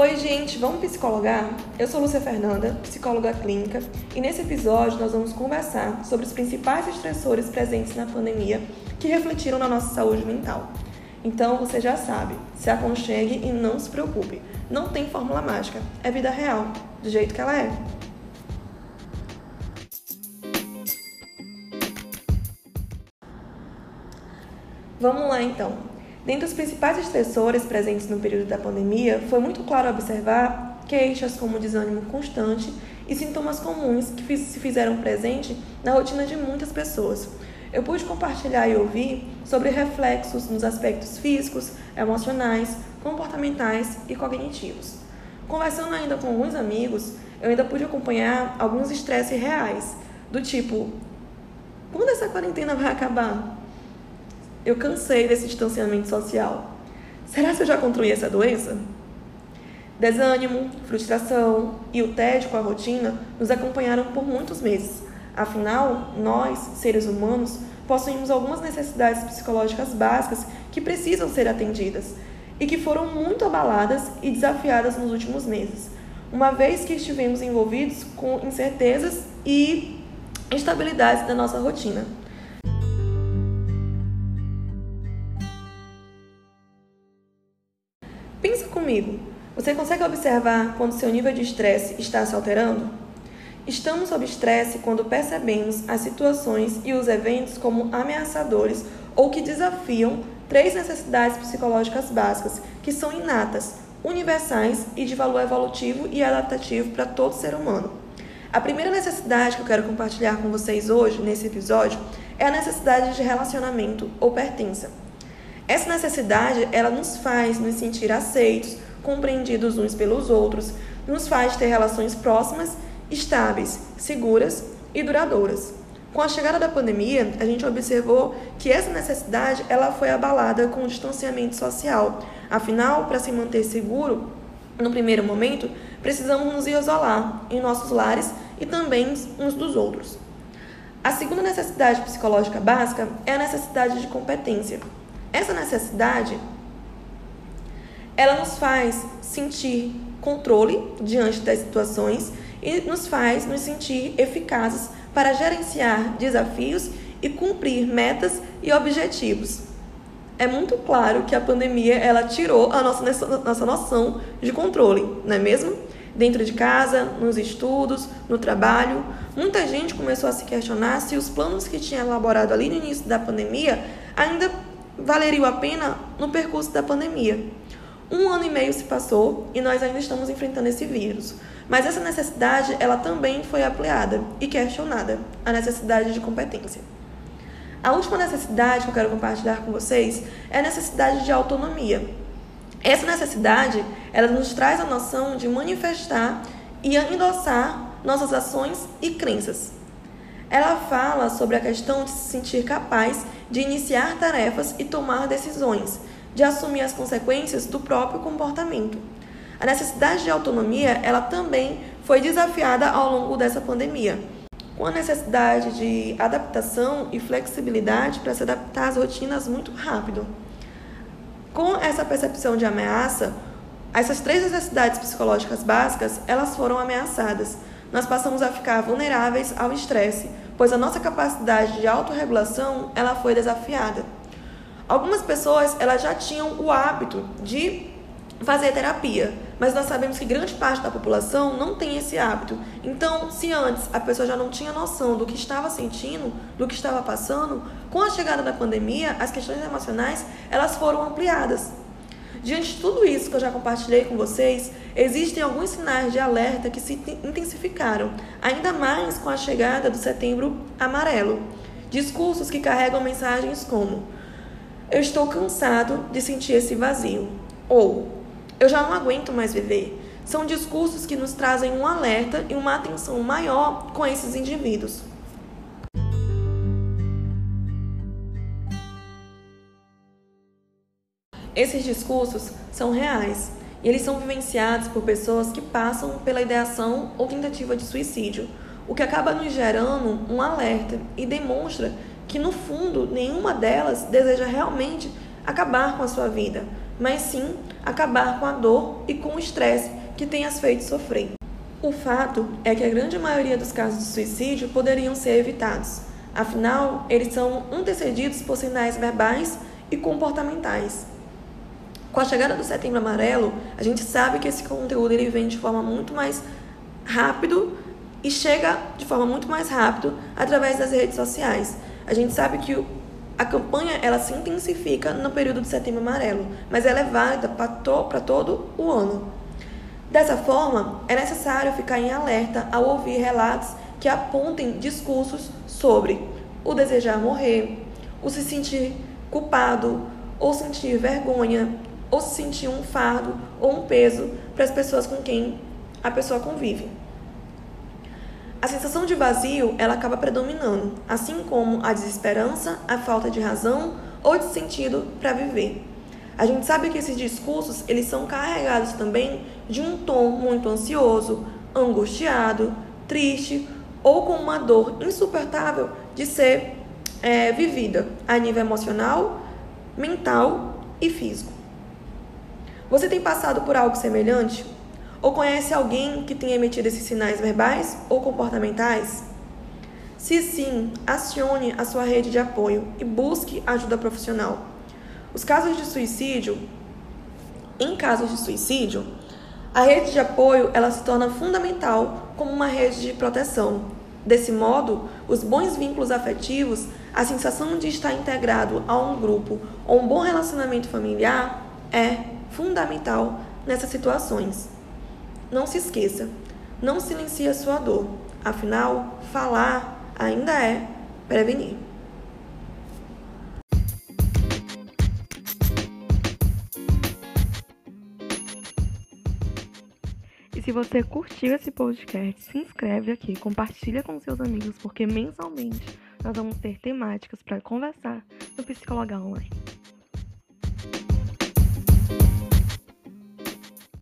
Oi, gente, vamos psicologar? Eu sou Lúcia Fernanda, psicóloga clínica, e nesse episódio nós vamos conversar sobre os principais estressores presentes na pandemia que refletiram na nossa saúde mental. Então você já sabe, se aconchegue e não se preocupe. Não tem fórmula mágica, é vida real, do jeito que ela é. Vamos lá então. Dentre os principais estressores presentes no período da pandemia, foi muito claro observar queixas como desânimo constante e sintomas comuns que se fizeram presente na rotina de muitas pessoas. Eu pude compartilhar e ouvir sobre reflexos nos aspectos físicos, emocionais, comportamentais e cognitivos. Conversando ainda com alguns amigos, eu ainda pude acompanhar alguns estresses reais, do tipo: quando essa quarentena vai acabar? Eu cansei desse distanciamento social. Será que eu já controlei essa doença? Desânimo, frustração e o tédio com a rotina nos acompanharam por muitos meses. Afinal, nós, seres humanos, possuímos algumas necessidades psicológicas básicas que precisam ser atendidas e que foram muito abaladas e desafiadas nos últimos meses, uma vez que estivemos envolvidos com incertezas e instabilidades da nossa rotina. Pensa comigo, você consegue observar quando seu nível de estresse está se alterando? Estamos sob estresse quando percebemos as situações e os eventos como ameaçadores ou que desafiam três necessidades psicológicas básicas que são inatas, universais e de valor evolutivo e adaptativo para todo ser humano. A primeira necessidade que eu quero compartilhar com vocês hoje, nesse episódio, é a necessidade de relacionamento ou pertença. Essa necessidade, ela nos faz nos sentir aceitos, compreendidos uns pelos outros, nos faz ter relações próximas, estáveis, seguras e duradouras. Com a chegada da pandemia, a gente observou que essa necessidade ela foi abalada com o distanciamento social. Afinal, para se manter seguro, no primeiro momento, precisamos nos isolar em nossos lares e também uns dos outros. A segunda necessidade psicológica básica é a necessidade de competência. Essa necessidade ela nos faz sentir controle diante das situações e nos faz nos sentir eficazes para gerenciar desafios e cumprir metas e objetivos. É muito claro que a pandemia ela tirou a nossa, nossa noção de controle, não é mesmo? Dentro de casa, nos estudos, no trabalho, muita gente começou a se questionar se os planos que tinha elaborado ali no início da pandemia ainda valeriam a pena no percurso da pandemia. Um ano e meio se passou e nós ainda estamos enfrentando esse vírus. Mas essa necessidade, ela também foi ampliada e questionada, a necessidade de competência. A última necessidade que eu quero compartilhar com vocês é a necessidade de autonomia. Essa necessidade, ela nos traz a noção de manifestar e endossar nossas ações e crenças. Ela fala sobre a questão de se sentir capaz de iniciar tarefas e tomar decisões, de assumir as consequências do próprio comportamento. A necessidade de autonomia, ela também foi desafiada ao longo dessa pandemia, com a necessidade de adaptação e flexibilidade para se adaptar às rotinas muito rápido. Com essa percepção de ameaça, essas três necessidades psicológicas básicas, elas foram ameaçadas nós passamos a ficar vulneráveis ao estresse, pois a nossa capacidade de autorregulação ela foi desafiada. Algumas pessoas elas já tinham o hábito de fazer terapia, mas nós sabemos que grande parte da população não tem esse hábito. Então, se antes a pessoa já não tinha noção do que estava sentindo, do que estava passando, com a chegada da pandemia, as questões emocionais elas foram ampliadas. Diante de tudo isso que eu já compartilhei com vocês, existem alguns sinais de alerta que se intensificaram, ainda mais com a chegada do setembro amarelo. Discursos que carregam mensagens como: Eu estou cansado de sentir esse vazio, ou Eu já não aguento mais viver. São discursos que nos trazem um alerta e uma atenção maior com esses indivíduos. Esses discursos são reais e eles são vivenciados por pessoas que passam pela ideação ou tentativa de suicídio, o que acaba nos gerando um alerta e demonstra que, no fundo, nenhuma delas deseja realmente acabar com a sua vida, mas sim acabar com a dor e com o estresse que tem as feito sofrer. O fato é que a grande maioria dos casos de suicídio poderiam ser evitados, afinal, eles são antecedidos por sinais verbais e comportamentais. Com a chegada do Setembro Amarelo, a gente sabe que esse conteúdo ele vem de forma muito mais rápido e chega de forma muito mais rápido através das redes sociais. A gente sabe que a campanha ela se intensifica no período de Setembro Amarelo, mas ela é válida para to todo o ano. Dessa forma, é necessário ficar em alerta ao ouvir relatos que apontem discursos sobre o desejar morrer, o se sentir culpado, ou sentir vergonha, ou se sentir um fardo ou um peso para as pessoas com quem a pessoa convive. A sensação de vazio, ela acaba predominando, assim como a desesperança, a falta de razão ou de sentido para viver. A gente sabe que esses discursos, eles são carregados também de um tom muito ansioso, angustiado, triste ou com uma dor insuportável de ser é, vivida a nível emocional, mental e físico. Você tem passado por algo semelhante? Ou conhece alguém que tenha emitido esses sinais verbais ou comportamentais? Se sim, acione a sua rede de apoio e busque ajuda profissional. Os casos de suicídio, em casos de suicídio, a rede de apoio ela se torna fundamental como uma rede de proteção. Desse modo, os bons vínculos afetivos, a sensação de estar integrado a um grupo ou um bom relacionamento familiar é fundamental nessas situações. Não se esqueça, não silencie a sua dor, afinal, falar ainda é prevenir. E se você curtiu esse podcast, se inscreve aqui, compartilha com seus amigos, porque mensalmente nós vamos ter temáticas para conversar no Psicologar Online.